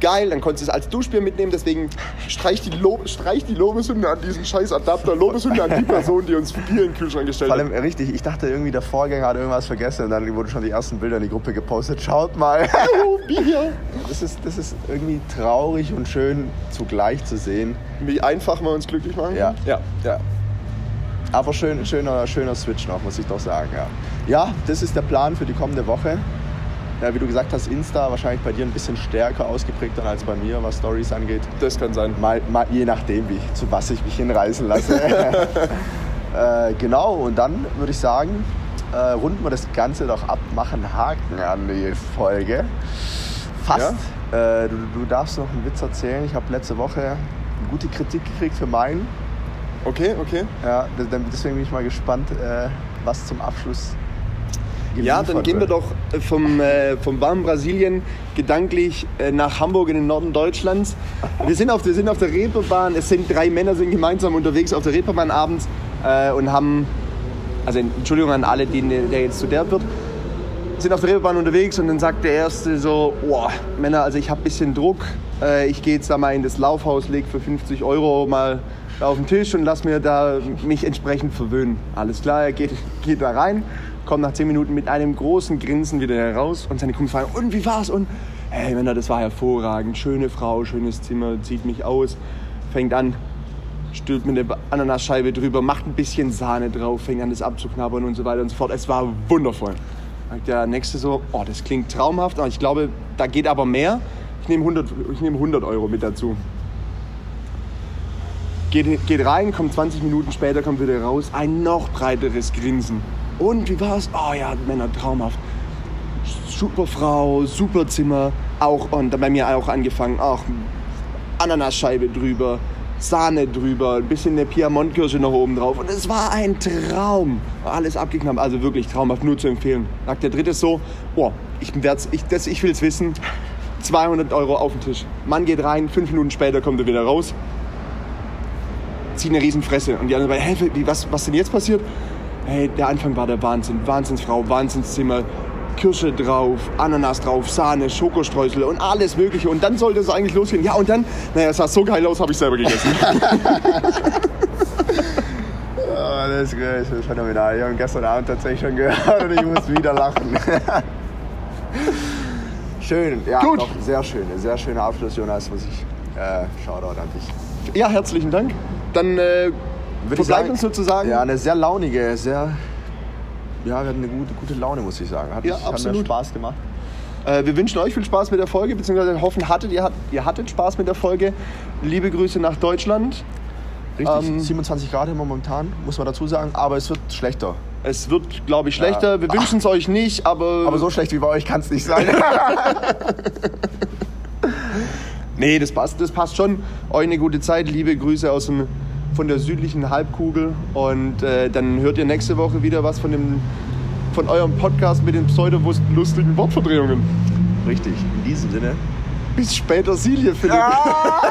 geil. Dann konntest du es als Duschbier mitnehmen, deswegen streich die, Lo streich die Lobeshymne an diesen scheiß Adapter. Lobeshymne an die Person, die uns Bier in den Kühlschrank gestellt Vor hat. allem äh, richtig, ich dachte irgendwie, der Vorgänger hat irgendwas vergessen und dann wurden schon die ersten Bilder in die Gruppe gepostet. Schaut mal. Oh, Bier! Das ist, das ist irgendwie traurig und schön zugleich zu sehen. Wie einfach wir uns glücklich machen. Ja. ja, ja. Aber schön, schöner, schöner Switch noch, muss ich doch sagen. Ja. ja, das ist der Plan für die kommende Woche. Ja, wie du gesagt hast, Insta wahrscheinlich bei dir ein bisschen stärker ausgeprägt dann als bei mir, was Stories angeht. Das kann sein. Mal, mal, je nachdem, wie, zu was ich mich hinreißen lasse. äh, genau, und dann würde ich sagen, äh, runden wir das Ganze doch ab, machen Haken an die Folge. Fast. Äh, du, du darfst noch einen Witz erzählen. Ich habe letzte Woche eine gute Kritik gekriegt für meinen. Okay, okay. Ja, deswegen bin ich mal gespannt, äh, was zum Abschluss Ja, dann gehen wir doch vom, äh, vom warmen Brasilien gedanklich äh, nach Hamburg in den Norden Deutschlands. Wir sind auf, wir sind auf der Reeperbahn. Es sind drei Männer sind gemeinsam unterwegs auf der Reeperbahn abends äh, und haben, also Entschuldigung an alle, die, der jetzt zu der wird, sind auf der Reeperbahn unterwegs und dann sagt der Erste so, boah, Männer, also ich habe ein bisschen Druck. Äh, ich gehe jetzt da mal in das Laufhaus, leg für 50 Euro mal auf den Tisch und lass mir da mich entsprechend verwöhnen. Alles klar, er geht, geht da rein, kommt nach 10 Minuten mit einem großen Grinsen wieder heraus und seine Kumpels fragen, und wie war's? Und hey Männer, das war hervorragend, schöne Frau, schönes Zimmer, zieht mich aus, fängt an, stülpt mir eine Ananasscheibe drüber, macht ein bisschen Sahne drauf, fängt an das abzuknabbern und so weiter und so fort. Es war wundervoll. Sagt der Nächste so, oh, das klingt traumhaft, aber ich glaube, da geht aber mehr. Ich nehme 100, ich nehme 100 Euro mit dazu. Geht, geht rein, kommt 20 Minuten später, kommt wieder raus, ein noch breiteres Grinsen. Und wie war's? Oh ja, Männer, traumhaft. Super Frau, super Zimmer, auch und bei mir auch angefangen, auch Ananasscheibe drüber, Sahne drüber, ein bisschen eine Piemont-Kirsche noch oben drauf. Und es war ein Traum. Alles abgeknappt, also wirklich traumhaft, nur zu empfehlen. Sagt der dritte so, boah, ich, ich, das, ich will's wissen, 200 Euro auf den Tisch. Mann geht rein, fünf Minuten später kommt er wieder raus, zieht eine Riesenfresse. Und die anderen beiden, hä, wie, was, was denn jetzt passiert? Hey, der Anfang war der Wahnsinn. Wahnsinnsfrau, Wahnsinnszimmer, Kirsche drauf, Ananas drauf, Sahne, Schokostreusel und alles Mögliche. Und dann sollte es eigentlich losgehen. Ja, und dann, naja, es sah so geil aus, habe ich selber gegessen. Oh, das, ist, das ist phänomenal. Ich habe gestern Abend tatsächlich schon gehört und ich muss wieder lachen. schön, ja, Gut. Doch, sehr schön. Sehr schöner Abschluss, Jonas, muss ich. Äh, Shoutout an dich. ja, herzlichen Dank. Dann äh, Würde verbleibt uns sozusagen. Ja, eine sehr launige, sehr. Ja, wir hatten eine gute, gute Laune, muss ich sagen. Hat, Ja, hat mir absolut. Spaß gemacht. Äh, wir wünschen euch viel Spaß mit der Folge, beziehungsweise hoffen, hattet, ihr, ihr hattet Spaß mit der Folge. Liebe Grüße nach Deutschland. Richtig, Ähm, 27 Grad immer momentan, muss man dazu sagen, aber es wird schlechter. Es wird, glaube ich, schlechter. Wir wünschen es euch nicht, aber. Aber so schlecht wie bei euch kann es nicht sein. Nee, das passt, das passt schon. Euch eine gute Zeit. Liebe Grüße aus dem, von der südlichen Halbkugel. Und äh, dann hört ihr nächste Woche wieder was von, dem, von eurem Podcast mit den pseudolustigen Wortverdrehungen. Richtig. In diesem Sinne. Bis später, Silje, Philipp. Ja!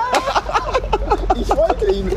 ich wollte ihn.